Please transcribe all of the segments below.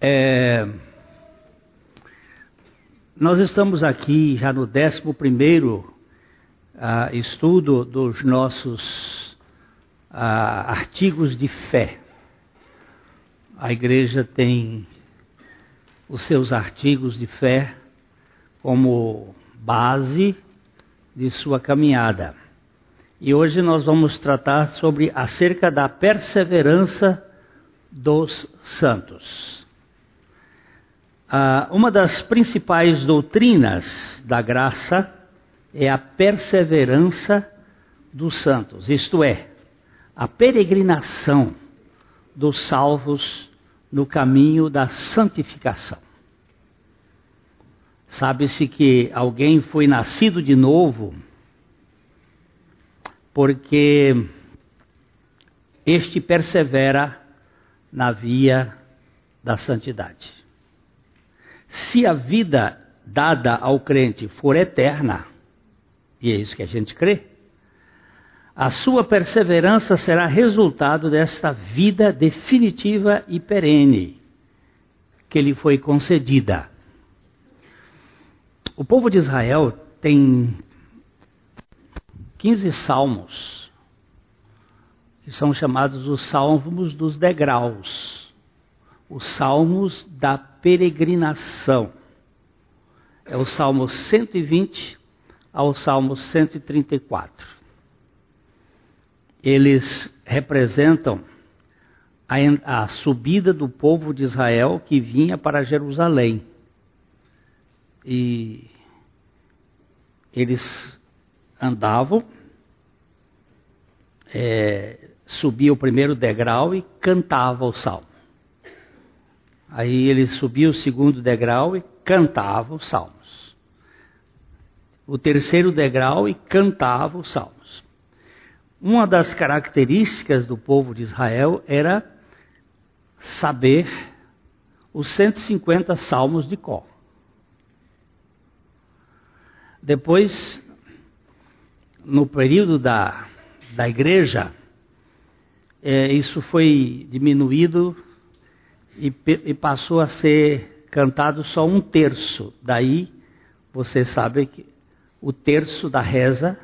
É, nós estamos aqui já no 11 primeiro uh, estudo dos nossos uh, artigos de fé. A igreja tem os seus artigos de fé como base de sua caminhada. E hoje nós vamos tratar sobre acerca da perseverança dos santos. Ah, uma das principais doutrinas da graça é a perseverança dos santos, isto é, a peregrinação dos salvos no caminho da santificação. Sabe-se que alguém foi nascido de novo porque este persevera na via da santidade. Se a vida dada ao crente for eterna, e é isso que a gente crê, a sua perseverança será resultado desta vida definitiva e perene que lhe foi concedida. O povo de Israel tem 15 salmos, que são chamados os salmos dos degraus os salmos da peregrinação. É o Salmo 120 ao Salmo 134. Eles representam a, a subida do povo de Israel que vinha para Jerusalém. E eles andavam, é, subia o primeiro degrau e cantava o salmo. Aí ele subia o segundo degrau e cantava os salmos. O terceiro degrau e cantava os salmos. Uma das características do povo de Israel era saber os 150 salmos de Có. Depois, no período da, da igreja, é, isso foi diminuído e, e passou a ser cantado só um terço. Daí você sabe que o terço da reza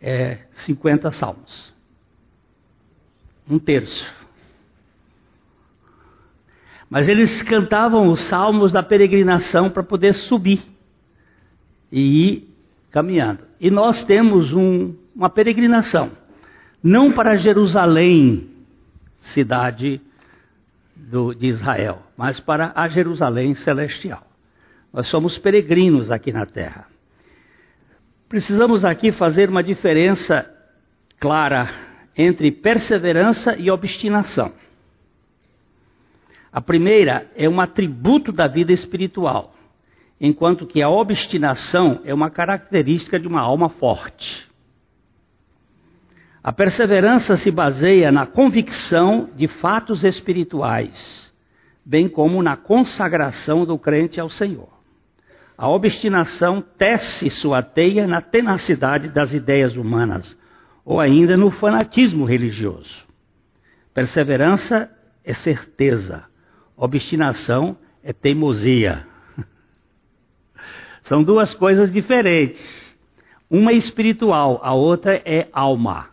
é 50 salmos. Um terço. Mas eles cantavam os salmos da peregrinação para poder subir e ir caminhando. E nós temos um, uma peregrinação, não para Jerusalém, cidade do, de Israel, mas para a Jerusalém celestial. Nós somos peregrinos aqui na terra. Precisamos aqui fazer uma diferença clara entre perseverança e obstinação. A primeira é um atributo da vida espiritual, enquanto que a obstinação é uma característica de uma alma forte. A perseverança se baseia na convicção de fatos espirituais, bem como na consagração do crente ao Senhor. A obstinação tece sua teia na tenacidade das ideias humanas, ou ainda no fanatismo religioso. Perseverança é certeza, obstinação é teimosia. São duas coisas diferentes. Uma é espiritual, a outra é alma.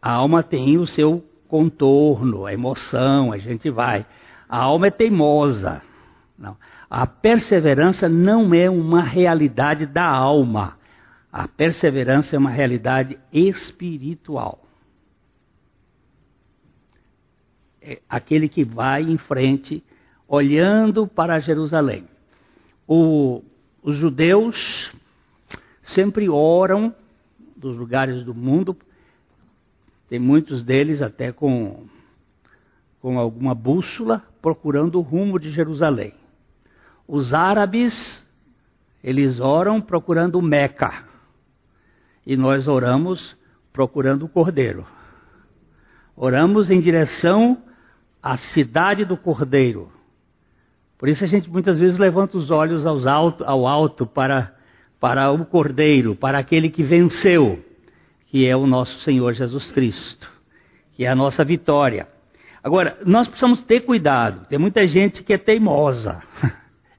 A alma tem o seu contorno, a emoção, a gente vai. A alma é teimosa. Não. A perseverança não é uma realidade da alma. A perseverança é uma realidade espiritual. É aquele que vai em frente, olhando para Jerusalém. O, os judeus sempre oram dos lugares do mundo tem muitos deles até com, com alguma bússola procurando o rumo de Jerusalém. Os árabes, eles oram procurando Meca. E nós oramos procurando o Cordeiro. Oramos em direção à cidade do Cordeiro. Por isso a gente muitas vezes levanta os olhos alto, ao alto para, para o Cordeiro, para aquele que venceu que é o nosso Senhor Jesus Cristo, que é a nossa vitória. Agora, nós precisamos ter cuidado. Tem muita gente que é teimosa,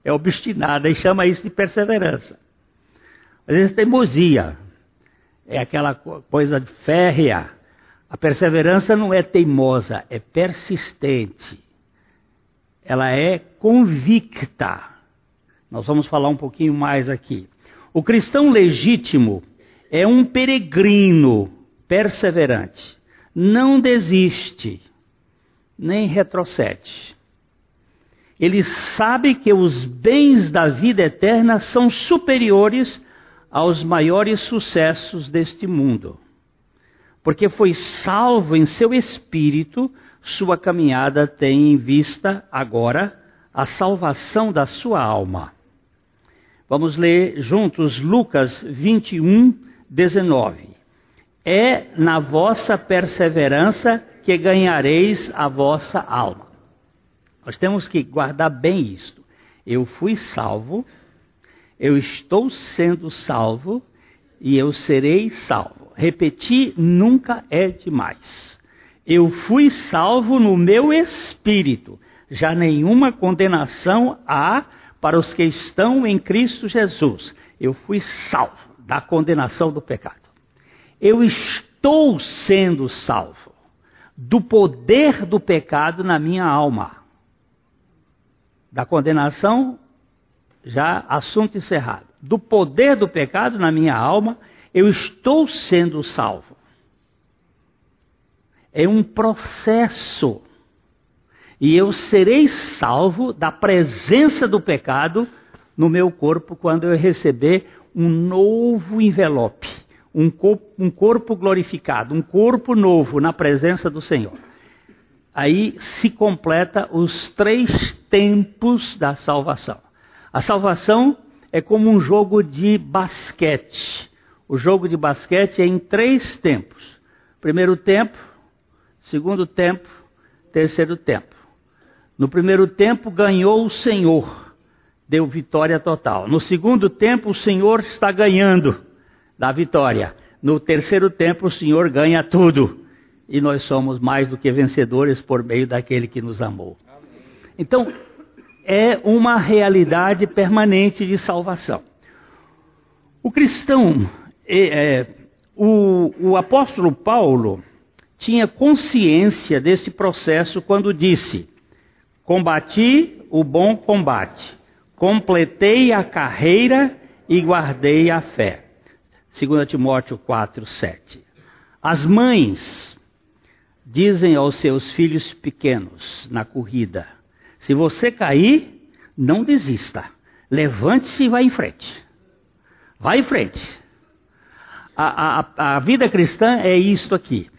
é obstinada e chama isso de perseverança. Às vezes, teimosia é aquela coisa férrea. A perseverança não é teimosa, é persistente. Ela é convicta. Nós vamos falar um pouquinho mais aqui. O cristão legítimo é um peregrino perseverante. Não desiste, nem retrocede. Ele sabe que os bens da vida eterna são superiores aos maiores sucessos deste mundo. Porque foi salvo em seu espírito, sua caminhada tem em vista agora a salvação da sua alma. Vamos ler juntos Lucas 21, 19. É na vossa perseverança que ganhareis a vossa alma. Nós temos que guardar bem isto. Eu fui salvo, eu estou sendo salvo e eu serei salvo. Repetir nunca é demais. Eu fui salvo no meu espírito. Já nenhuma condenação há para os que estão em Cristo Jesus. Eu fui salvo da condenação do pecado. Eu estou sendo salvo do poder do pecado na minha alma. Da condenação, já assunto encerrado. Do poder do pecado na minha alma, eu estou sendo salvo. É um processo e eu serei salvo da presença do pecado no meu corpo quando eu receber um novo envelope, um corpo, um corpo glorificado, um corpo novo na presença do Senhor. Aí se completa os três tempos da salvação. A salvação é como um jogo de basquete. O jogo de basquete é em três tempos: primeiro tempo, segundo tempo, terceiro tempo. No primeiro tempo ganhou o Senhor, deu vitória total. No segundo tempo, o Senhor está ganhando, dá vitória. No terceiro tempo, o Senhor ganha tudo. E nós somos mais do que vencedores por meio daquele que nos amou. Então, é uma realidade permanente de salvação. O cristão, é, é, o, o apóstolo Paulo, tinha consciência desse processo quando disse: Combati o bom combate, completei a carreira e guardei a fé. 2 Timóteo 4, 7. As mães dizem aos seus filhos pequenos na corrida: se você cair, não desista. Levante-se e vá em frente. Vá em frente. A, a, a vida cristã é isto aqui.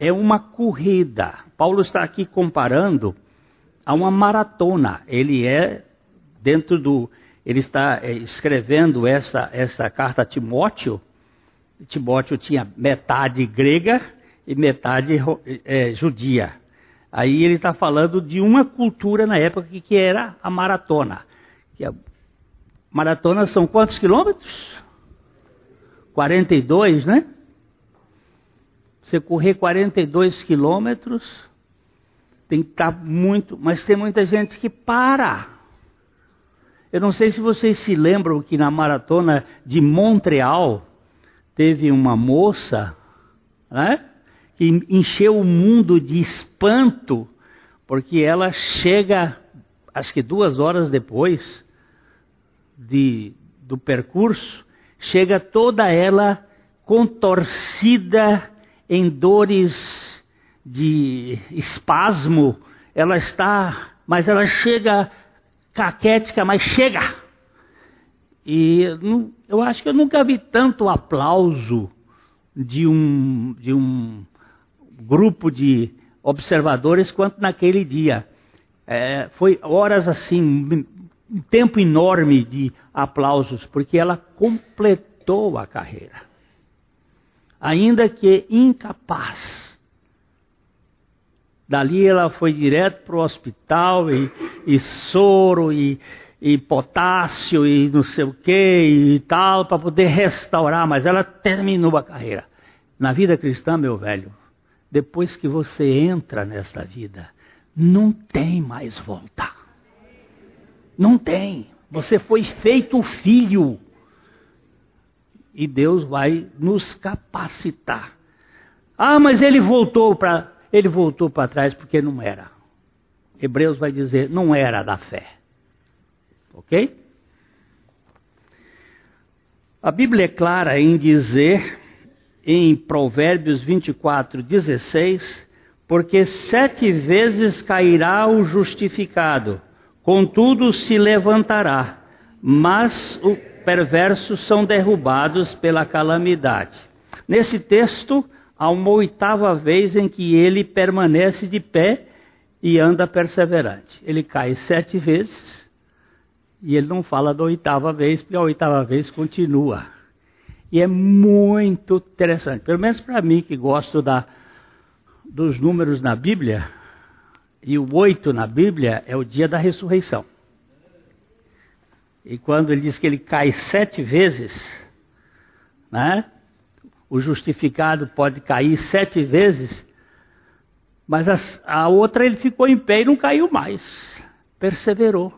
É uma corrida. Paulo está aqui comparando a uma maratona. Ele é dentro do. Ele está é, escrevendo essa, essa carta a Timóteo. Timóteo tinha metade grega e metade é, judia. Aí ele está falando de uma cultura na época que, que era a maratona. Que a maratona são quantos quilômetros? 42, né? Você correr 42 quilômetros tem que estar muito, mas tem muita gente que para. Eu não sei se vocês se lembram que na maratona de Montreal teve uma moça, né, que encheu o mundo de espanto, porque ela chega, acho que duas horas depois de, do percurso, chega toda ela contorcida em dores de espasmo, ela está, mas ela chega caquética, mas chega. E eu acho que eu nunca vi tanto aplauso de um, de um grupo de observadores quanto naquele dia. É, foi horas assim, um tempo enorme de aplausos, porque ela completou a carreira. Ainda que incapaz Dali ela foi direto para o hospital e, e soro e, e, potássio e não sei o que e tal para poder restaurar, mas ela terminou a carreira. Na vida cristã, meu velho, depois que você entra nesta vida, não tem mais volta. Não tem. Você foi feito filho. E Deus vai nos capacitar. Ah, mas ele voltou para ele voltou para trás porque não era. Hebreus vai dizer, não era da fé. OK? A Bíblia é clara em dizer em Provérbios 24, 16, porque sete vezes cairá o justificado, contudo se levantará, mas os perversos são derrubados pela calamidade. Nesse texto, há uma oitava vez em que ele permanece de pé e anda perseverante. Ele cai sete vezes e ele não fala da oitava vez, porque a oitava vez continua. E é muito interessante, pelo menos para mim que gosto da, dos números na Bíblia, e o oito na Bíblia é o dia da ressurreição. E quando ele diz que ele cai sete vezes, né? O justificado pode cair sete vezes, mas a, a outra ele ficou em pé e não caiu mais. Perseverou.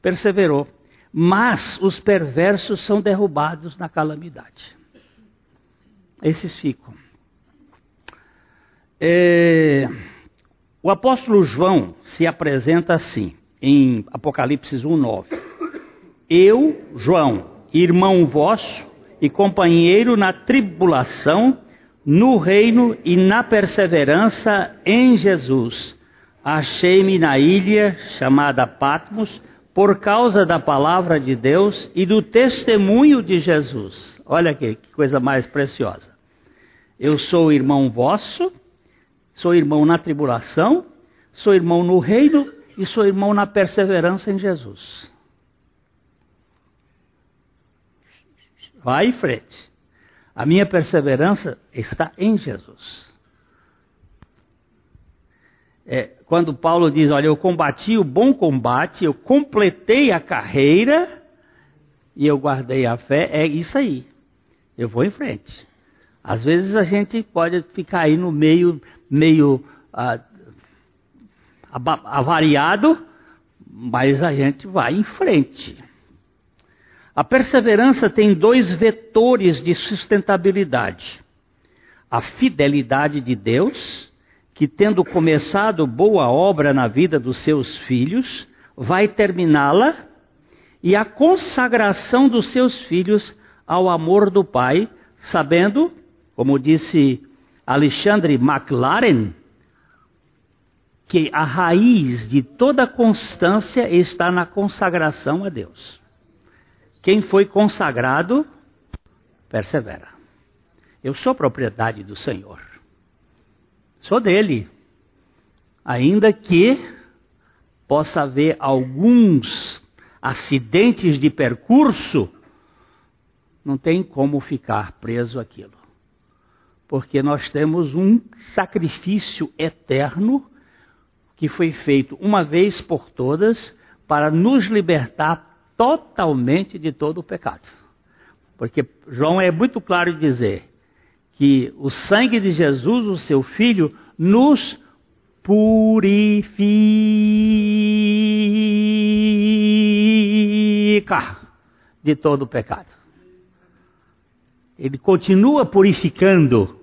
Perseverou. Mas os perversos são derrubados na calamidade. Esses ficam. É, o apóstolo João se apresenta assim, em Apocalipse 1,9. Eu, João, irmão vosso e companheiro na tribulação, no reino e na perseverança em Jesus. Achei-me na ilha chamada Patmos por causa da palavra de Deus e do testemunho de Jesus. Olha aqui, que coisa mais preciosa. Eu sou irmão vosso, sou irmão na tribulação, sou irmão no reino e sou irmão na perseverança em Jesus. Vai em frente. A minha perseverança está em Jesus. É, quando Paulo diz: Olha, eu combati o bom combate, eu completei a carreira e eu guardei a fé, é isso aí. Eu vou em frente. Às vezes a gente pode ficar aí no meio, meio ah, avariado, mas a gente vai em frente. A perseverança tem dois vetores de sustentabilidade: a fidelidade de Deus, que tendo começado boa obra na vida dos seus filhos, vai terminá-la, e a consagração dos seus filhos ao amor do Pai, sabendo, como disse Alexandre McLaren, que a raiz de toda constância está na consagração a Deus. Quem foi consagrado, persevera. Eu sou propriedade do Senhor. Sou dele. Ainda que possa haver alguns acidentes de percurso, não tem como ficar preso aquilo. Porque nós temos um sacrifício eterno que foi feito uma vez por todas para nos libertar totalmente de todo o pecado. Porque João é muito claro em dizer que o sangue de Jesus, o seu filho, nos purifica de todo o pecado. Ele continua purificando.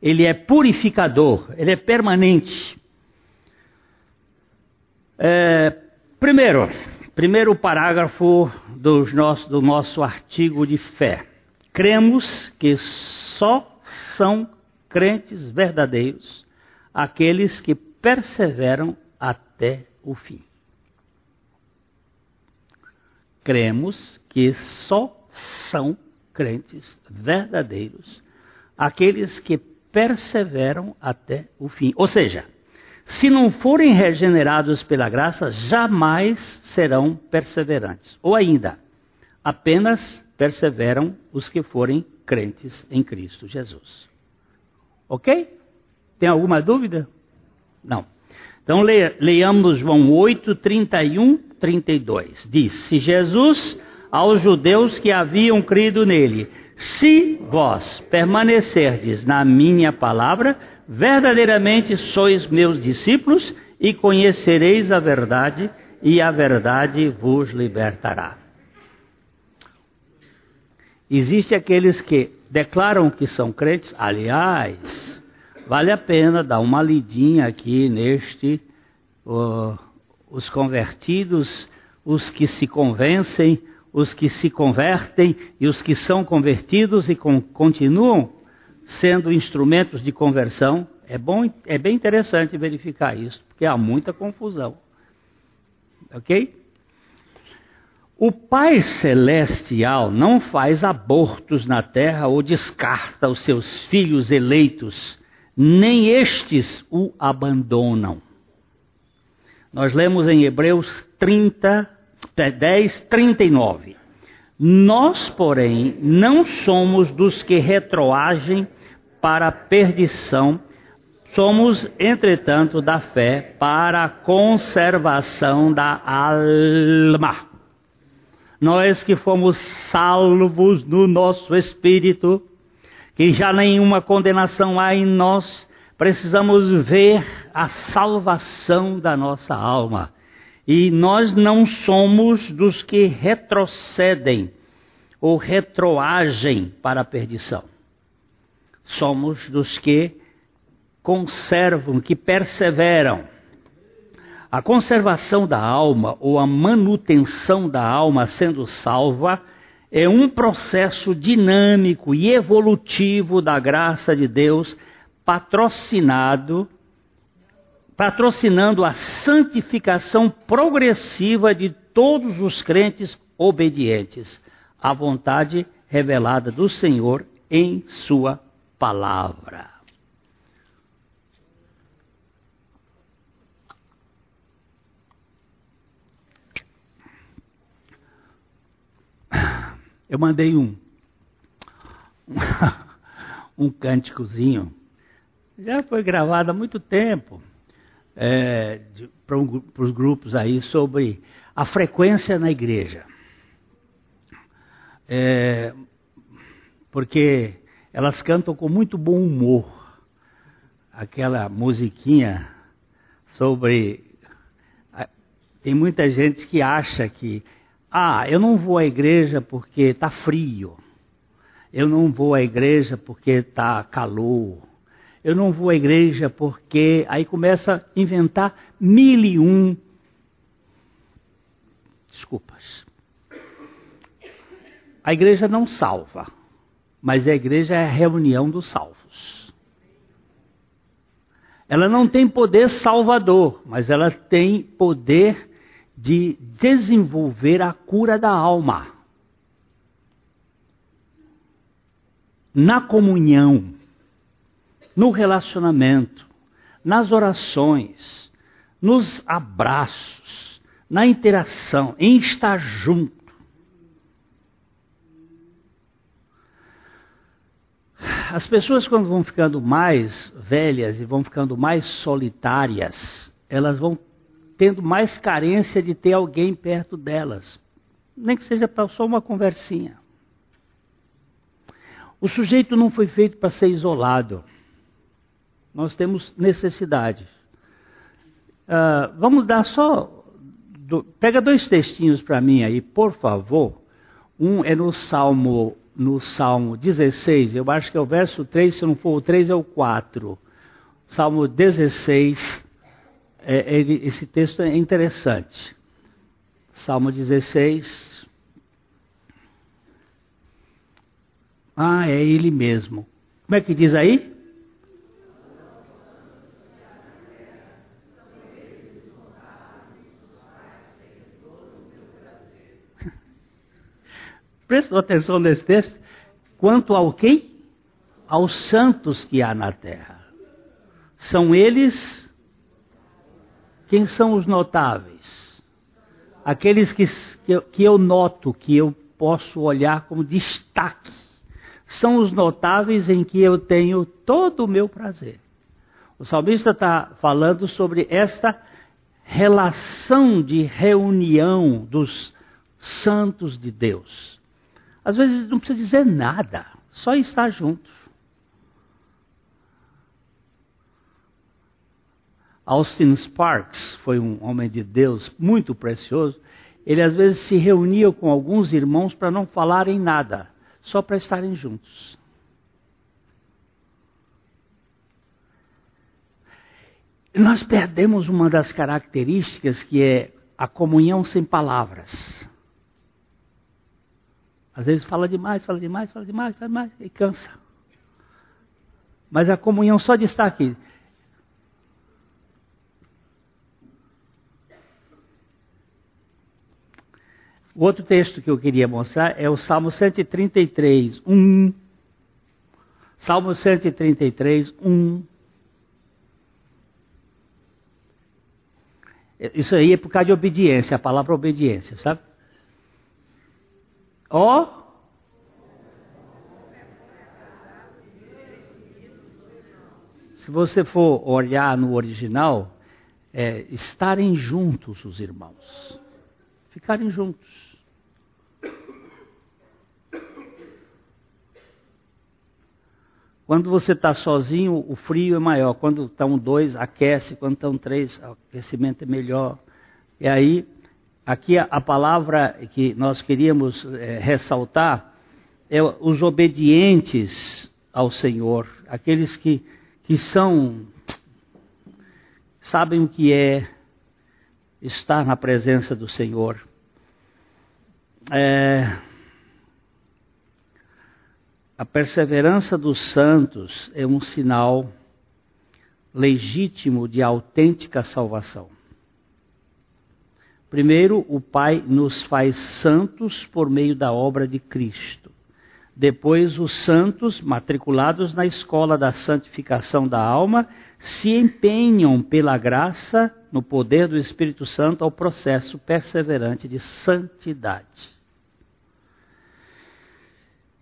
Ele é purificador, ele é permanente. É, primeiro, Primeiro parágrafo do nosso, do nosso artigo de fé. Cremos que só são crentes verdadeiros aqueles que perseveram até o fim. Cremos que só são crentes verdadeiros aqueles que perseveram até o fim. Ou seja, se não forem regenerados pela graça, jamais serão perseverantes. Ou ainda, apenas perseveram os que forem crentes em Cristo Jesus. Ok? Tem alguma dúvida? Não. Então leiamos João 8, 31, 32. Diz: Se Jesus aos judeus que haviam crido nele Se vós permanecerdes na minha palavra, verdadeiramente sois meus discípulos e conhecereis a verdade, e a verdade vos libertará. Existem aqueles que declaram que são crentes, aliás, vale a pena dar uma lidinha aqui neste, uh, os convertidos, os que se convencem, os que se convertem e os que são convertidos e continuam sendo instrumentos de conversão. É, bom, é bem interessante verificar isso, porque há muita confusão. Ok? O Pai Celestial não faz abortos na terra ou descarta os seus filhos eleitos, nem estes o abandonam. Nós lemos em Hebreus 30, 10, 39. Nós, porém, não somos dos que retroagem para a perdição, somos, entretanto, da fé para a conservação da alma. Nós que fomos salvos no nosso espírito, que já nenhuma condenação há em nós, precisamos ver a salvação da nossa alma. E nós não somos dos que retrocedem ou retroagem para a perdição. Somos dos que conservam, que perseveram. A conservação da alma ou a manutenção da alma sendo salva é um processo dinâmico e evolutivo da graça de Deus, patrocinado patrocinando a santificação progressiva de todos os crentes obedientes à vontade revelada do Senhor em Sua palavra. Eu mandei um um cânticozinho. Já foi gravado há muito tempo é, para um, os grupos aí sobre a frequência na igreja. É, porque elas cantam com muito bom humor aquela musiquinha sobre. Tem muita gente que acha que, ah, eu não vou à igreja porque está frio, eu não vou à igreja porque está calor, eu não vou à igreja porque. Aí começa a inventar mil e um desculpas. A igreja não salva, mas a igreja é a reunião dos salvos. Ela não tem poder salvador, mas ela tem poder de desenvolver a cura da alma. Na comunhão no relacionamento, nas orações, nos abraços, na interação, em estar junto. As pessoas, quando vão ficando mais velhas e vão ficando mais solitárias, elas vão tendo mais carência de ter alguém perto delas, nem que seja para só uma conversinha. O sujeito não foi feito para ser isolado. Nós temos necessidade. Uh, vamos dar só. Do, pega dois textinhos para mim aí, por favor. Um é no Salmo, no Salmo 16, eu acho que é o verso 3, se não for o 3, é o 4. Salmo 16, é, ele, esse texto é interessante. Salmo 16. Ah, é ele mesmo. Como é que diz aí? Prestou atenção nesse texto? Quanto ao quem? Aos santos que há na terra. São eles quem são os notáveis? Aqueles que, que, que eu noto, que eu posso olhar como destaque. São os notáveis em que eu tenho todo o meu prazer. O salmista está falando sobre esta relação de reunião dos santos de Deus. Às vezes não precisa dizer nada, só estar junto. Austin Sparks foi um homem de Deus muito precioso. Ele às vezes se reunia com alguns irmãos para não falarem nada, só para estarem juntos. Nós perdemos uma das características que é a comunhão sem palavras. Às vezes fala demais, fala demais, fala demais, fala demais e cansa. Mas a comunhão só de estar aqui. O outro texto que eu queria mostrar é o Salmo 133, 1. Salmo 133, 1. Isso aí é por causa de obediência, a palavra obediência, sabe? Ó. Oh. Se você for olhar no original, é estarem juntos os irmãos. Ficarem juntos. Quando você está sozinho, o frio é maior. Quando estão dois, aquece. Quando estão três, o aquecimento é melhor. E aí, aqui a, a palavra que nós queríamos é, ressaltar é os obedientes ao Senhor, aqueles que, que são, sabem o que é estar na presença do Senhor. É, a perseverança dos santos é um sinal legítimo de autêntica salvação. Primeiro, o Pai nos faz santos por meio da obra de Cristo. Depois, os santos, matriculados na escola da santificação da alma, se empenham pela graça, no poder do Espírito Santo, ao processo perseverante de santidade.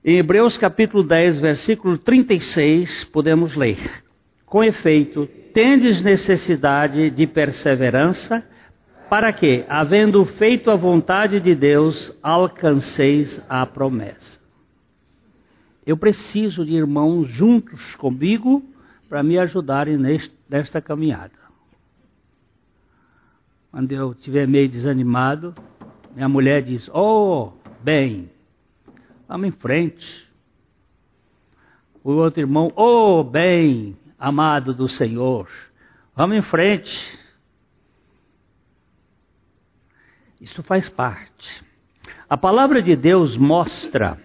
Em Hebreus capítulo 10, versículo 36, podemos ler: Com efeito, tendes necessidade de perseverança, para que, havendo feito a vontade de Deus, alcanceis a promessa. Eu preciso de irmãos juntos comigo para me ajudarem neste, nesta caminhada. Quando eu estiver meio desanimado, minha mulher diz: Oh, bem, Vamos em frente. O outro irmão, oh bem, amado do Senhor, vamos em frente. Isso faz parte. A palavra de Deus mostra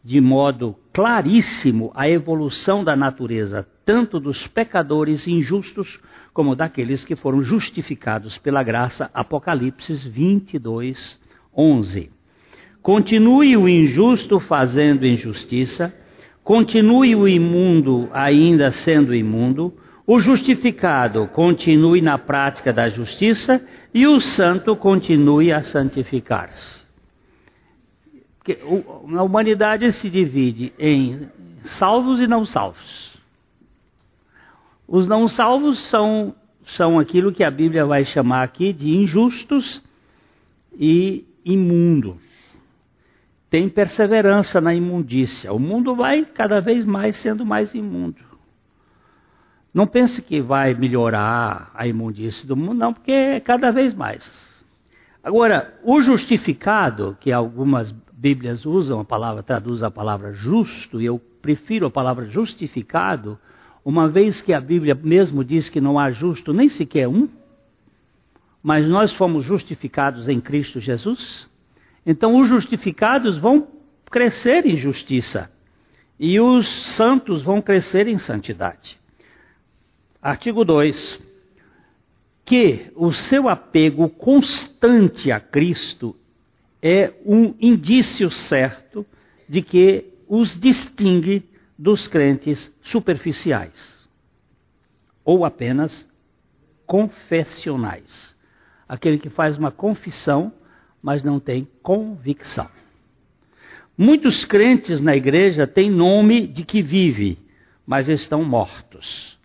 de modo claríssimo a evolução da natureza, tanto dos pecadores injustos como daqueles que foram justificados pela graça. Apocalipse 22, 11. Continue o injusto fazendo injustiça, continue o imundo ainda sendo imundo, o justificado continue na prática da justiça e o santo continue a santificar-se. A humanidade se divide em salvos e não salvos. Os não salvos são, são aquilo que a Bíblia vai chamar aqui de injustos e imundos tem perseverança na imundícia. O mundo vai cada vez mais sendo mais imundo. Não pense que vai melhorar a imundícia do mundo, não, porque é cada vez mais. Agora, o justificado, que algumas Bíblias usam a palavra, traduz a palavra justo, e eu prefiro a palavra justificado, uma vez que a Bíblia mesmo diz que não há justo nem sequer um, mas nós fomos justificados em Cristo Jesus. Então os justificados vão crescer em justiça e os santos vão crescer em santidade. Artigo 2. Que o seu apego constante a Cristo é um indício certo de que os distingue dos crentes superficiais ou apenas confessionais. Aquele que faz uma confissão mas não tem convicção. Muitos crentes na igreja têm nome de que vive, mas estão mortos.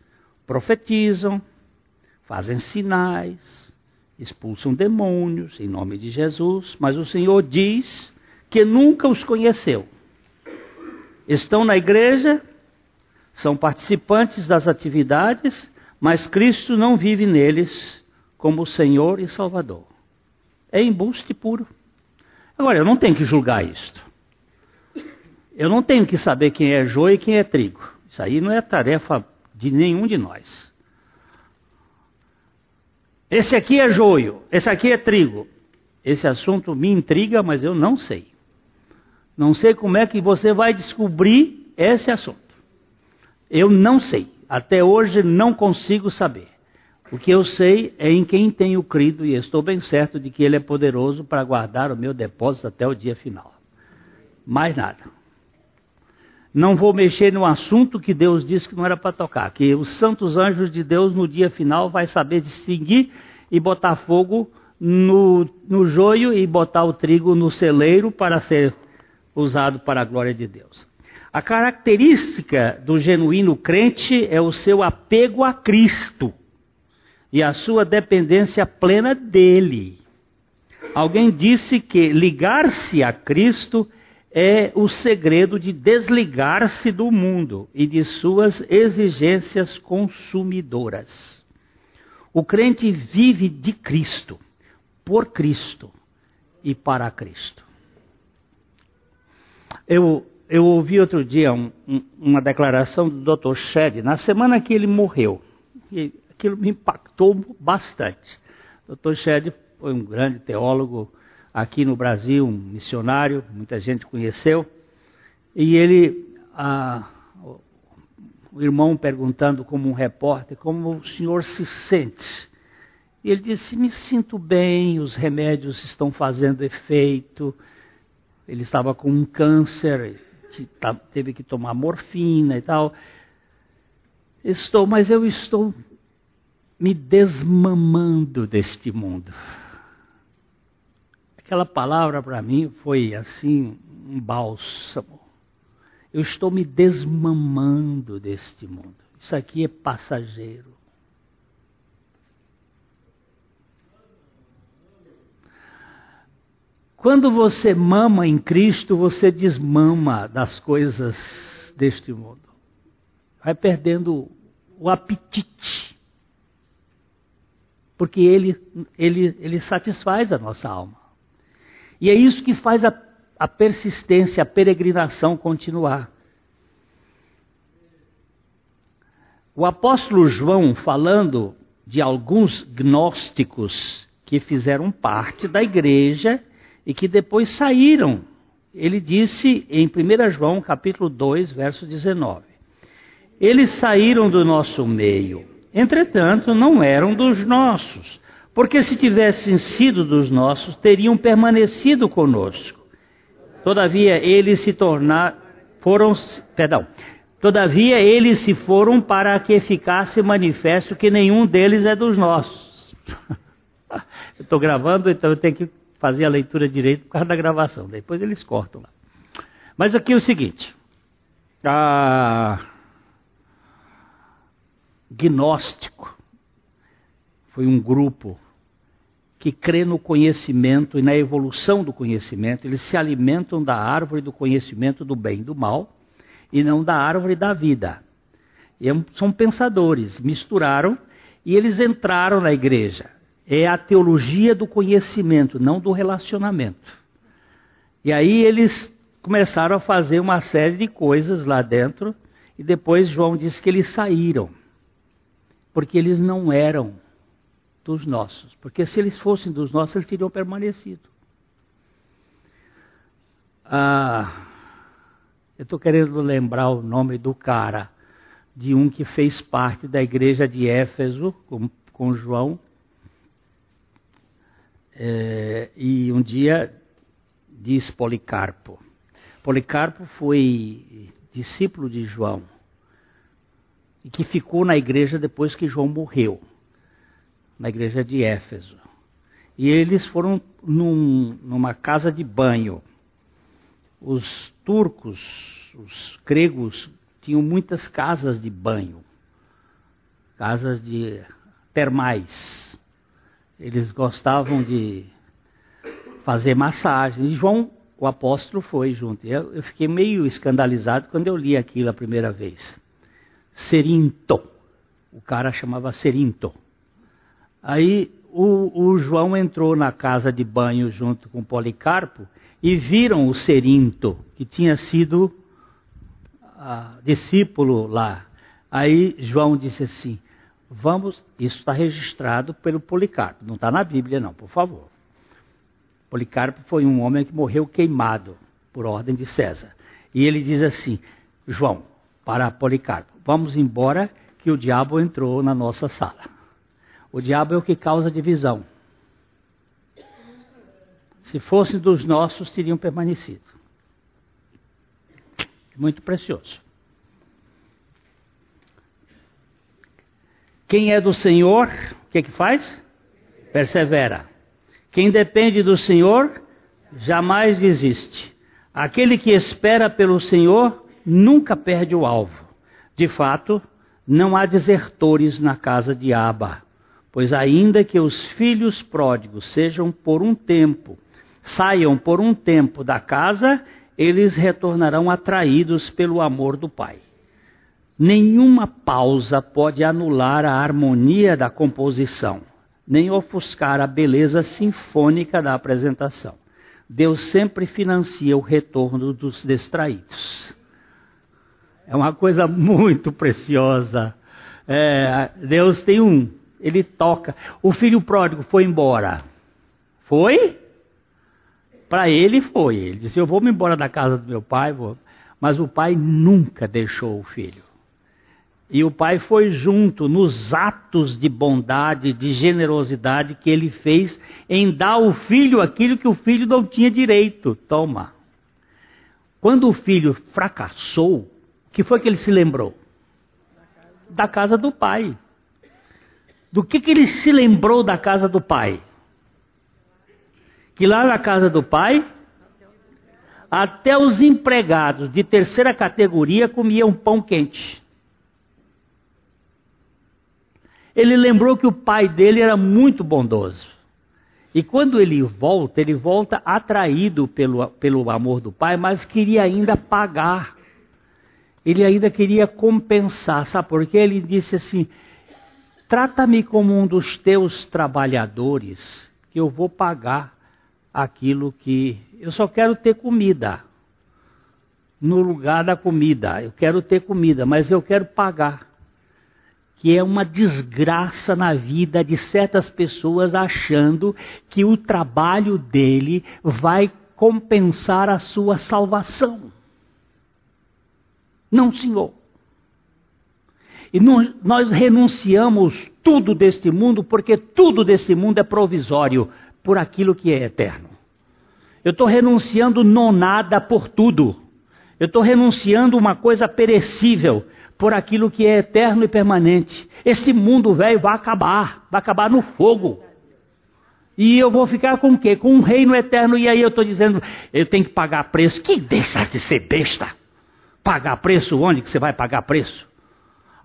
Profetizam, fazem sinais, expulsam demônios em nome de Jesus, mas o Senhor diz que nunca os conheceu. Estão na igreja, são participantes das atividades, mas Cristo não vive neles como Senhor e Salvador. É embuste puro. Agora, eu não tenho que julgar isto. Eu não tenho que saber quem é joio e quem é trigo. Isso aí não é tarefa de nenhum de nós. Esse aqui é joio, esse aqui é trigo. Esse assunto me intriga, mas eu não sei. Não sei como é que você vai descobrir esse assunto. Eu não sei. Até hoje não consigo saber. O que eu sei é em quem tenho crido e estou bem certo de que Ele é poderoso para guardar o meu depósito até o dia final. Mais nada. Não vou mexer no assunto que Deus disse que não era para tocar, que os santos anjos de Deus no dia final vai saber distinguir e botar fogo no, no joio e botar o trigo no celeiro para ser usado para a glória de Deus. A característica do genuíno crente é o seu apego a Cristo e a sua dependência plena dele. Alguém disse que ligar-se a Cristo é o segredo de desligar-se do mundo e de suas exigências consumidoras. O crente vive de Cristo, por Cristo e para Cristo. Eu, eu ouvi outro dia um, um, uma declaração do Dr. Shedd, na semana que ele morreu. E aquilo me impactou bastante. O Dr. Shedd foi um grande teólogo aqui no Brasil, um missionário, muita gente conheceu. E ele, ah, o irmão perguntando como um repórter, como o senhor se sente? E ele disse: Me sinto bem, os remédios estão fazendo efeito, ele estava com um câncer, teve que tomar morfina e tal. Estou, mas eu estou me desmamando deste mundo. Aquela palavra para mim foi assim um bálsamo. Eu estou me desmamando deste mundo. Isso aqui é passageiro. Quando você mama em Cristo, você desmama das coisas deste mundo. Vai perdendo o apetite. Porque ele, ele, ele satisfaz a nossa alma. E é isso que faz a, a persistência, a peregrinação continuar. O apóstolo João, falando de alguns gnósticos que fizeram parte da igreja, e que depois saíram. Ele disse em 1 João capítulo 2, verso 19: Eles saíram do nosso meio, entretanto não eram dos nossos, porque se tivessem sido dos nossos, teriam permanecido conosco. Todavia eles se tornaram, foram, perdão, todavia eles se foram para que ficasse manifesto que nenhum deles é dos nossos. estou gravando, então eu tenho que fazer a leitura direito por causa da gravação. Depois eles cortam lá. Mas aqui é o seguinte. A... Gnóstico foi um grupo que crê no conhecimento e na evolução do conhecimento. Eles se alimentam da árvore do conhecimento do bem e do mal e não da árvore da vida. E é são pensadores, misturaram e eles entraram na igreja é a teologia do conhecimento, não do relacionamento. E aí eles começaram a fazer uma série de coisas lá dentro, e depois João disse que eles saíram, porque eles não eram dos nossos. Porque se eles fossem dos nossos, eles teriam permanecido. Ah, eu estou querendo lembrar o nome do cara, de um que fez parte da igreja de Éfeso, com, com João, é, e um dia diz Policarpo. Policarpo foi discípulo de João e que ficou na igreja depois que João morreu, na igreja de Éfeso. E eles foram num, numa casa de banho. Os turcos, os gregos, tinham muitas casas de banho, casas de termais. Eles gostavam de fazer massagem. E João o apóstolo foi junto. Eu, eu fiquei meio escandalizado quando eu li aquilo a primeira vez. Serinto. O cara chamava Serinto. Aí o, o, João entrou na casa de banho junto com Policarpo e viram o Serinto, que tinha sido ah, discípulo lá. Aí João disse assim: Vamos, isso está registrado pelo Policarpo, não está na Bíblia, não, por favor. Policarpo foi um homem que morreu queimado por ordem de César. E ele diz assim: João, para Policarpo, vamos embora que o diabo entrou na nossa sala. O diabo é o que causa divisão. Se fossem dos nossos, teriam permanecido. Muito precioso. Quem é do Senhor, o que, que faz? Persevera. Quem depende do Senhor, jamais desiste. Aquele que espera pelo Senhor nunca perde o alvo. De fato, não há desertores na casa de Aba, pois ainda que os filhos pródigos sejam por um tempo, saiam por um tempo da casa, eles retornarão atraídos pelo amor do Pai. Nenhuma pausa pode anular a harmonia da composição, nem ofuscar a beleza sinfônica da apresentação. Deus sempre financia o retorno dos distraídos. É uma coisa muito preciosa. É, Deus tem um, ele toca. O filho pródigo foi embora. Foi? Para ele foi. Ele disse: Eu vou me embora da casa do meu pai, vou. mas o pai nunca deixou o filho. E o pai foi junto nos atos de bondade, de generosidade que ele fez em dar ao filho aquilo que o filho não tinha direito. Toma. Quando o filho fracassou, o que foi que ele se lembrou? Da casa do pai. Do que, que ele se lembrou da casa do pai? Que lá na casa do pai, até os empregados de terceira categoria comiam pão quente. Ele lembrou que o pai dele era muito bondoso. E quando ele volta, ele volta atraído pelo, pelo amor do pai, mas queria ainda pagar. Ele ainda queria compensar. Sabe por quê? Ele disse assim: Trata-me como um dos teus trabalhadores, que eu vou pagar aquilo que. Eu só quero ter comida. No lugar da comida. Eu quero ter comida, mas eu quero pagar que é uma desgraça na vida de certas pessoas achando que o trabalho dele vai compensar a sua salvação. Não, senhor. E nós renunciamos tudo deste mundo, porque tudo deste mundo é provisório, por aquilo que é eterno. Eu estou renunciando nonada por tudo. Eu estou renunciando uma coisa perecível por aquilo que é eterno e permanente. Esse mundo velho vai acabar, vai acabar no fogo. E eu vou ficar com o quê? Com um reino eterno. E aí eu estou dizendo, eu tenho que pagar preço. Que deixa de ser besta. Pagar preço? Onde que você vai pagar preço?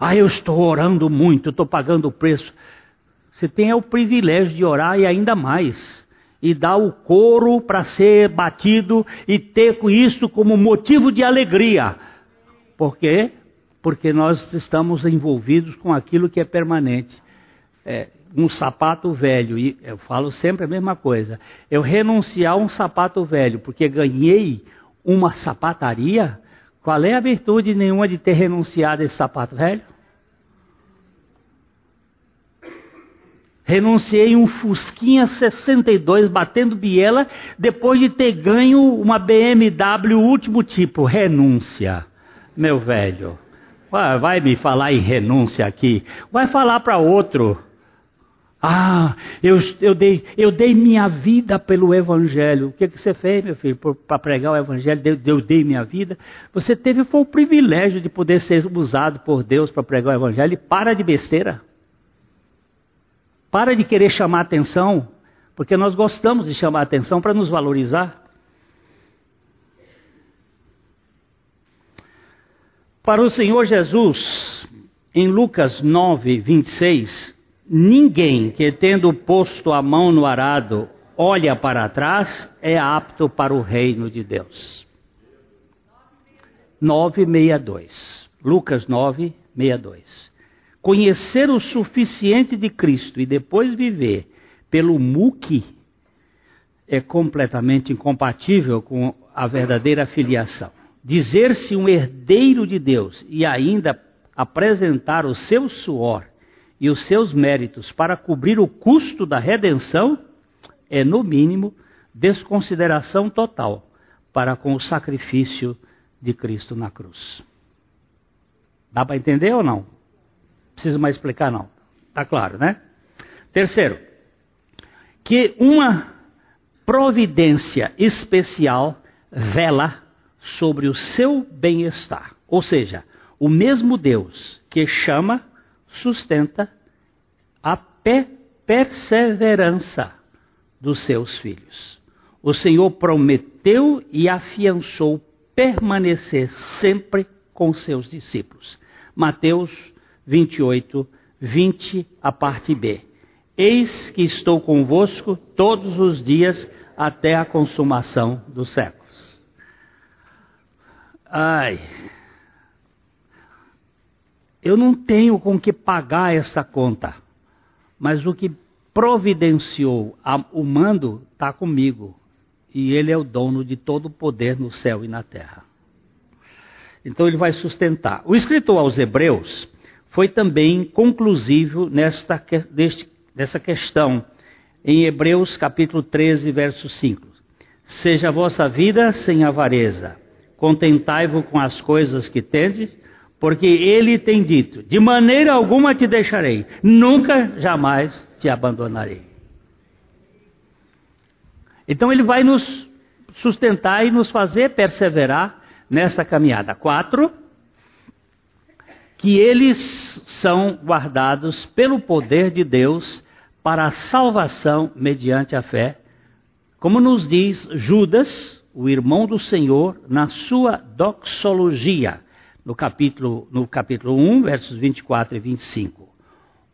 Ah, eu estou orando muito, estou pagando o preço. Você tem o privilégio de orar e ainda mais. E dar o couro para ser batido e ter isso como motivo de alegria. Por quê? porque nós estamos envolvidos com aquilo que é permanente. É, um sapato velho, e eu falo sempre a mesma coisa. Eu renunciar a um sapato velho porque ganhei uma sapataria, qual é a virtude nenhuma de ter renunciado esse sapato velho? Renunciei um Fusquinha 62 batendo biela depois de ter ganho uma BMW último tipo. Renúncia, meu velho. Vai me falar em renúncia aqui. Vai falar para outro. Ah, eu, eu, dei, eu dei minha vida pelo Evangelho. O que, que você fez, meu filho, para pregar o Evangelho? Eu, eu, dei minha vida. Você teve foi o privilégio de poder ser usado por Deus para pregar o Evangelho. E para de besteira. Para de querer chamar atenção, porque nós gostamos de chamar atenção para nos valorizar. Para o Senhor Jesus, em Lucas 9, 26, ninguém que tendo posto a mão no arado olha para trás é apto para o reino de Deus. 962. Lucas 9, 62. Conhecer o suficiente de Cristo e depois viver pelo muque é completamente incompatível com a verdadeira filiação. Dizer-se um herdeiro de Deus e ainda apresentar o seu suor e os seus méritos para cobrir o custo da redenção é, no mínimo, desconsideração total para com o sacrifício de Cristo na cruz. Dá para entender ou não? Preciso mais explicar não. Tá claro, né? Terceiro, que uma providência especial vela sobre o seu bem-estar. Ou seja, o mesmo Deus que chama, sustenta a perseverança dos seus filhos. O Senhor prometeu e afiançou permanecer sempre com seus discípulos. Mateus 28, 20, a parte B. Eis que estou convosco todos os dias até a consumação dos séculos. Ai, eu não tenho com que pagar essa conta, mas o que providenciou o mando está comigo e ele é o dono de todo o poder no céu e na terra. Então ele vai sustentar. O escritor aos Hebreus foi também conclusivo nesta, deste, nessa questão, em Hebreus capítulo 13, verso 5. Seja a vossa vida sem avareza, contentai-vos com as coisas que tendes, porque ele tem dito: de maneira alguma te deixarei, nunca jamais te abandonarei. Então ele vai nos sustentar e nos fazer perseverar nessa caminhada. Quatro, que eles são guardados pelo poder de Deus para a salvação mediante a fé, como nos diz Judas, o irmão do Senhor, na sua doxologia, no capítulo, no capítulo 1, versos 24 e 25.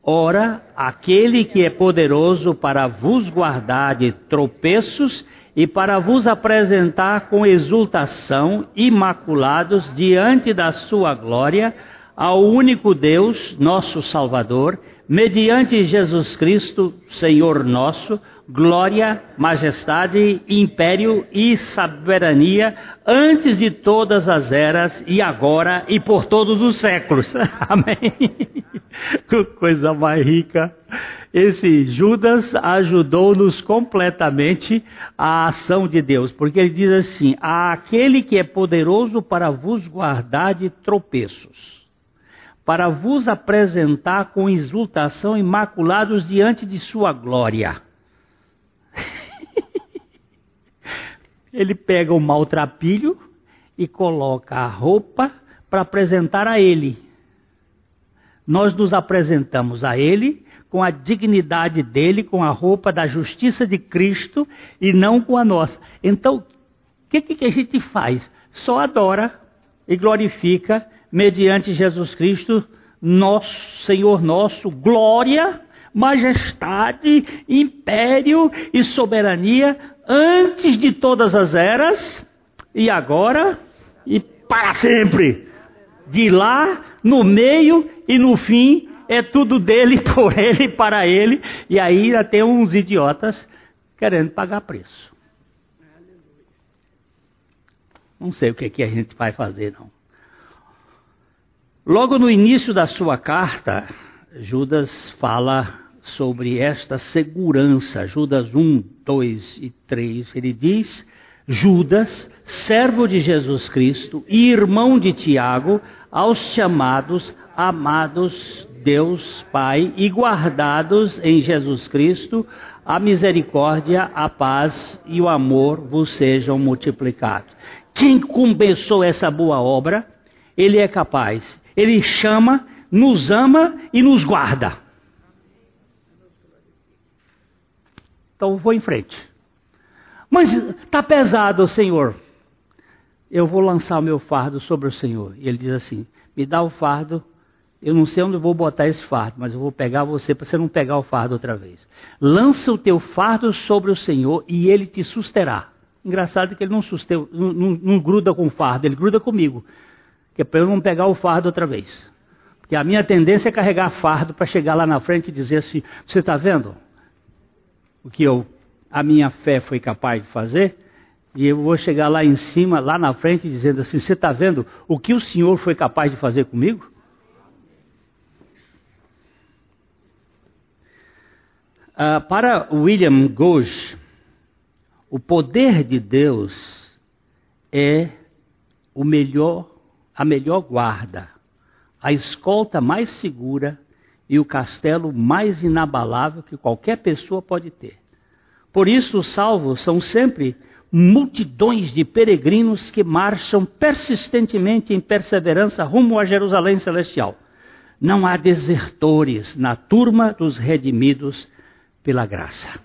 Ora, aquele que é poderoso para vos guardar de tropeços e para vos apresentar com exultação, imaculados diante da sua glória, ao único Deus, nosso Salvador, mediante Jesus Cristo, Senhor nosso, glória, majestade, império e soberania antes de todas as eras e agora e por todos os séculos. Amém. Que coisa mais rica. Esse Judas ajudou-nos completamente a ação de Deus, porque ele diz assim: aquele que é poderoso para vos guardar de tropeços, para vos apresentar com exultação imaculados diante de sua glória ele pega o maltrapilho e coloca a roupa para apresentar a ele. Nós nos apresentamos a ele com a dignidade dele, com a roupa da justiça de Cristo e não com a nossa. Então, o que, que a gente faz? Só adora e glorifica mediante Jesus Cristo, nosso Senhor nosso, glória, majestade, império e soberania antes de todas as eras, e agora e para sempre. De lá, no meio e no fim, é tudo dele, por ele para ele. E aí ainda tem uns idiotas querendo pagar preço. Não sei o que, que a gente vai fazer, não. Logo no início da sua carta, Judas fala sobre esta segurança. Judas 1, 2 e 3, ele diz: Judas, servo de Jesus Cristo e irmão de Tiago, aos chamados, amados Deus Pai e guardados em Jesus Cristo, a misericórdia, a paz e o amor vos sejam multiplicados. Quem começou essa boa obra, ele é capaz. Ele chama, nos ama e nos guarda. Então vou em frente. Mas está pesado, Senhor. Eu vou lançar o meu fardo sobre o Senhor. E ele diz assim: Me dá o fardo Eu não sei onde vou botar esse fardo, mas eu vou pegar você para você não pegar o fardo outra vez. Lança o teu fardo sobre o Senhor e ele te susterá. Engraçado que ele não, susteu, não, não, não gruda com o fardo, ele gruda comigo. Que é para eu não pegar o fardo outra vez. Porque a minha tendência é carregar fardo para chegar lá na frente e dizer assim: você está vendo o que eu, a minha fé foi capaz de fazer? E eu vou chegar lá em cima, lá na frente, dizendo assim: você está vendo o que o Senhor foi capaz de fazer comigo? Uh, para William Gouge, o poder de Deus é o melhor, a melhor guarda, a escolta mais segura e o castelo mais inabalável que qualquer pessoa pode ter. Por isso, os salvos são sempre multidões de peregrinos que marcham persistentemente em perseverança rumo a Jerusalém celestial. Não há desertores na turma dos redimidos pela graça.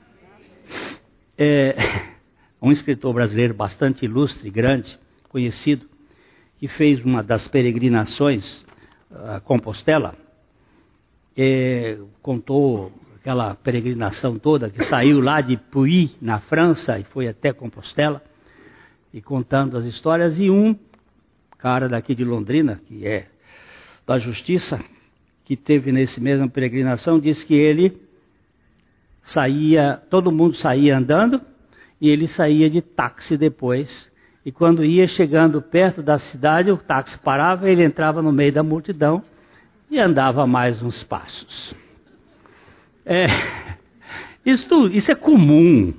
É, um escritor brasileiro bastante ilustre, grande, conhecido, que fez uma das peregrinações a Compostela, é, contou aquela peregrinação toda, que saiu lá de Puy, na França, e foi até Compostela, e contando as histórias, e um cara daqui de Londrina, que é da Justiça, que teve nesse mesma peregrinação, disse que ele saía, todo mundo saía andando, e ele saía de táxi depois. E quando ia chegando perto da cidade, o táxi parava, ele entrava no meio da multidão e andava mais uns passos. É, isso, isso é comum,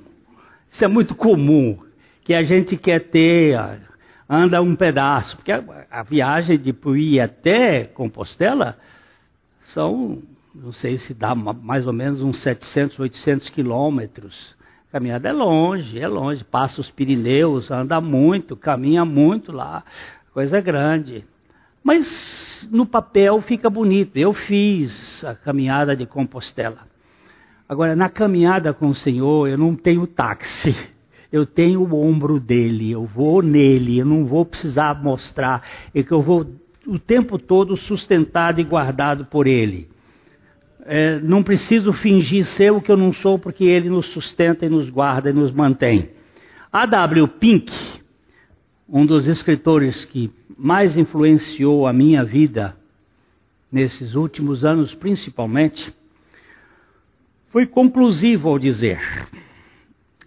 isso é muito comum, que a gente quer ter, anda um pedaço, porque a, a viagem de Puí até Compostela são, não sei se dá mais ou menos uns 700, 800 quilômetros caminhada é longe, é longe. Passa os Pirineus, anda muito, caminha muito lá, coisa grande. Mas no papel fica bonito. Eu fiz a caminhada de Compostela. Agora, na caminhada com o Senhor, eu não tenho táxi. Eu tenho o ombro dele, eu vou nele, eu não vou precisar mostrar, é que eu vou o tempo todo sustentado e guardado por ele é, não preciso fingir ser o que eu não sou, porque Ele nos sustenta e nos guarda e nos mantém. A W. Pink, um dos escritores que mais influenciou a minha vida nesses últimos anos, principalmente, foi conclusivo ao dizer: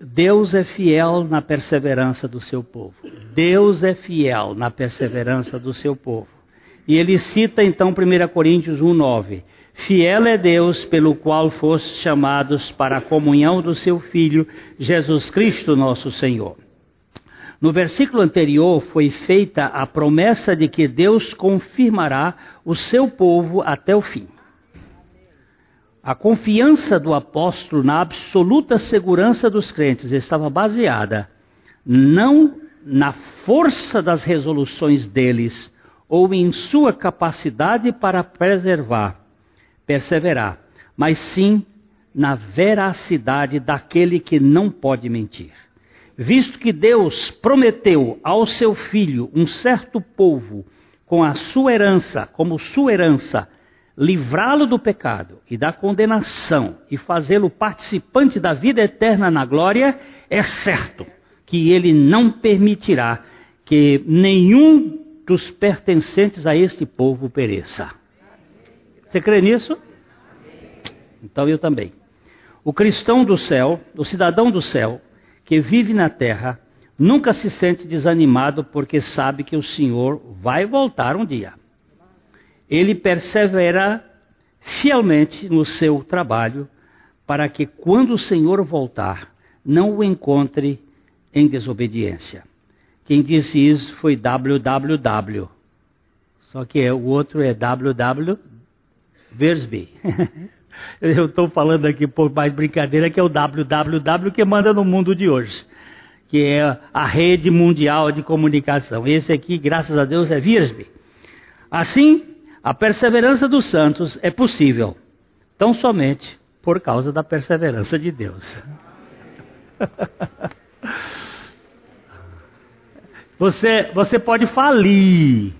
Deus é fiel na perseverança do seu povo. Deus é fiel na perseverança do seu povo. E ele cita então 1 Coríntios 1,9: Fiel é Deus pelo qual fostes chamados para a comunhão do seu Filho, Jesus Cristo, nosso Senhor. No versículo anterior foi feita a promessa de que Deus confirmará o seu povo até o fim. A confiança do apóstolo na absoluta segurança dos crentes estava baseada não na força das resoluções deles ou em sua capacidade para preservar, perseverar, mas sim na veracidade daquele que não pode mentir. Visto que Deus prometeu ao seu filho um certo povo com a sua herança, como sua herança, livrá-lo do pecado e da condenação e fazê-lo participante da vida eterna na glória, é certo que ele não permitirá que nenhum dos pertencentes a este povo pereça. Você crê nisso? Então eu também. O cristão do céu, o cidadão do céu, que vive na terra, nunca se sente desanimado porque sabe que o Senhor vai voltar um dia. Ele persevera fielmente no seu trabalho para que quando o Senhor voltar, não o encontre em desobediência. Quem disse isso foi www. Só que o outro é www Versby. Eu estou falando aqui por mais brincadeira que é o www que manda no mundo de hoje, que é a rede mundial de comunicação. Esse aqui, graças a Deus, é Versby. Assim, a perseverança dos santos é possível, tão somente por causa da perseverança de Deus. Você, você pode falir,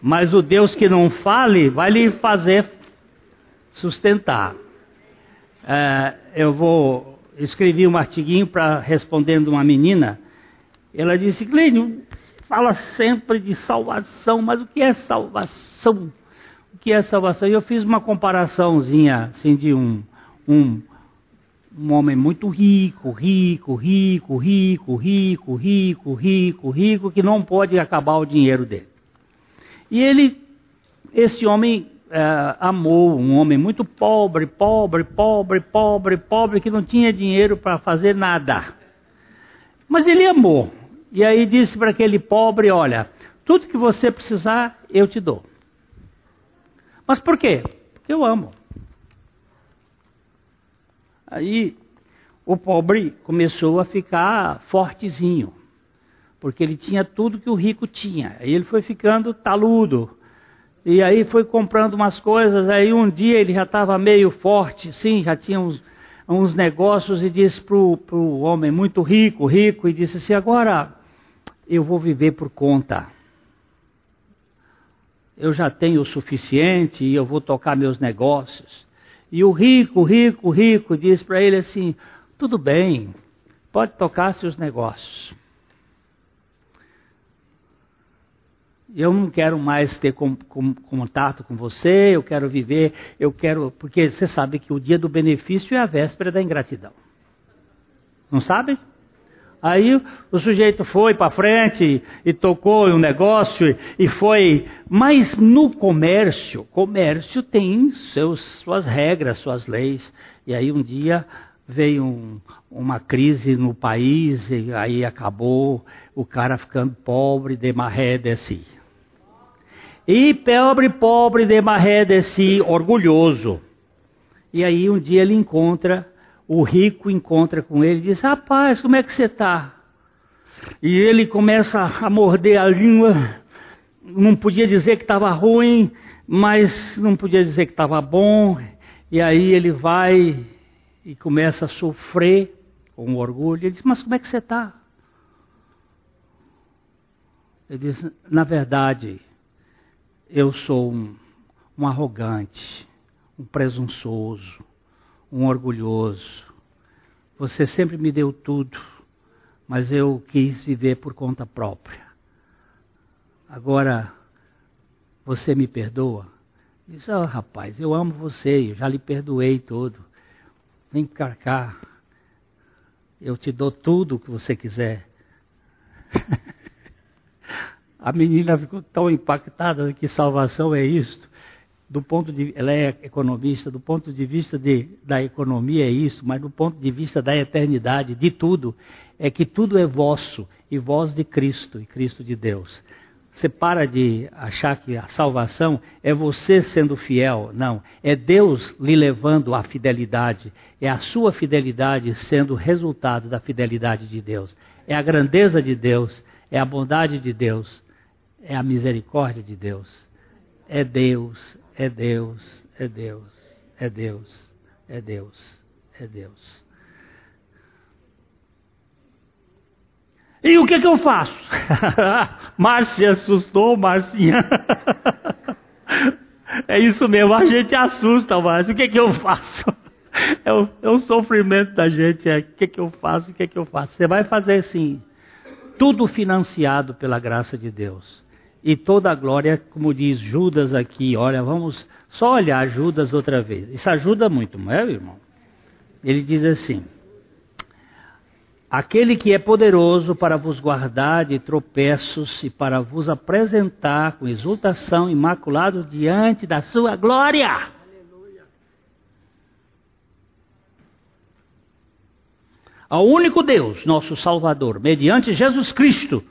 Mas o Deus que não fale vai lhe fazer sustentar. É, eu vou escrevi um artiguinho para respondendo uma menina. Ela disse: Glênio, fala sempre de salvação, mas o que é salvação? O que é salvação? E eu fiz uma comparaçãozinha assim de um, um um homem muito rico, rico, rico, rico, rico, rico, rico, rico, que não pode acabar o dinheiro dele. E ele, esse homem é, amou um homem muito pobre, pobre, pobre, pobre, pobre, que não tinha dinheiro para fazer nada. Mas ele amou. E aí disse para aquele pobre: Olha, tudo que você precisar, eu te dou. Mas por quê? Porque eu amo. Aí o pobre começou a ficar fortezinho, porque ele tinha tudo que o rico tinha. Aí ele foi ficando taludo. E aí foi comprando umas coisas. Aí um dia ele já estava meio forte, sim, já tinha uns, uns negócios e disse para o homem muito rico, rico, e disse assim: agora eu vou viver por conta. Eu já tenho o suficiente e eu vou tocar meus negócios. E o rico, rico, rico disse para ele assim: tudo bem, pode tocar seus negócios. Eu não quero mais ter com, com, contato com você, eu quero viver, eu quero. Porque você sabe que o dia do benefício é a véspera da ingratidão. Não sabe? Aí o sujeito foi para frente e tocou um negócio e foi. Mas no comércio, comércio tem seus, suas regras, suas leis. E aí um dia veio um, uma crise no país e aí acabou o cara ficando pobre de maré de si. E pobre, pobre de maré de si, orgulhoso. E aí um dia ele encontra o rico encontra com ele e diz: Rapaz, como é que você está? E ele começa a morder a língua. Não podia dizer que estava ruim, mas não podia dizer que estava bom. E aí ele vai e começa a sofrer com orgulho. Ele diz: Mas como é que você está? Ele diz: Na verdade, eu sou um, um arrogante, um presunçoso um orgulhoso. Você sempre me deu tudo, mas eu quis viver por conta própria. Agora, você me perdoa? Diz, oh, rapaz, eu amo você, eu já lhe perdoei tudo. Vem cá, cá. Eu te dou tudo o que você quiser. A menina ficou tão impactada que salvação é isto do ponto de ela é economista, do ponto de vista de, da economia é isso, mas do ponto de vista da eternidade, de tudo, é que tudo é vosso e vós de Cristo e Cristo de Deus. Você para de achar que a salvação é você sendo fiel. Não. É Deus lhe levando à fidelidade. É a sua fidelidade sendo resultado da fidelidade de Deus. É a grandeza de Deus. É a bondade de Deus. É a misericórdia de Deus. É Deus, é Deus, é Deus, é Deus, é Deus, é Deus. E o que, que eu faço? Márcia assustou, Marcinha. é isso mesmo, a gente assusta, Márcia. O que, que eu faço? É o, é o sofrimento da gente. É o que, que eu faço? O que, que eu faço? Você vai fazer assim, tudo financiado pela graça de Deus e toda a glória, como diz Judas aqui, olha, vamos só olhar Judas outra vez. Isso ajuda muito, não é, irmão? Ele diz assim: Aquele que é poderoso para vos guardar de tropeços e para vos apresentar com exultação imaculado diante da sua glória. Aleluia. Ao único Deus, nosso Salvador, mediante Jesus Cristo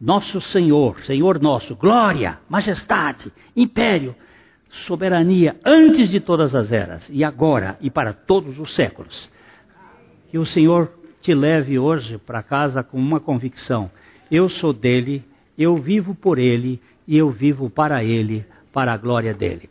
nosso Senhor, Senhor nosso, glória, majestade, império, soberania antes de todas as eras e agora e para todos os séculos. Que o Senhor te leve hoje para casa com uma convicção: eu sou dele, eu vivo por ele e eu vivo para ele, para a glória dele.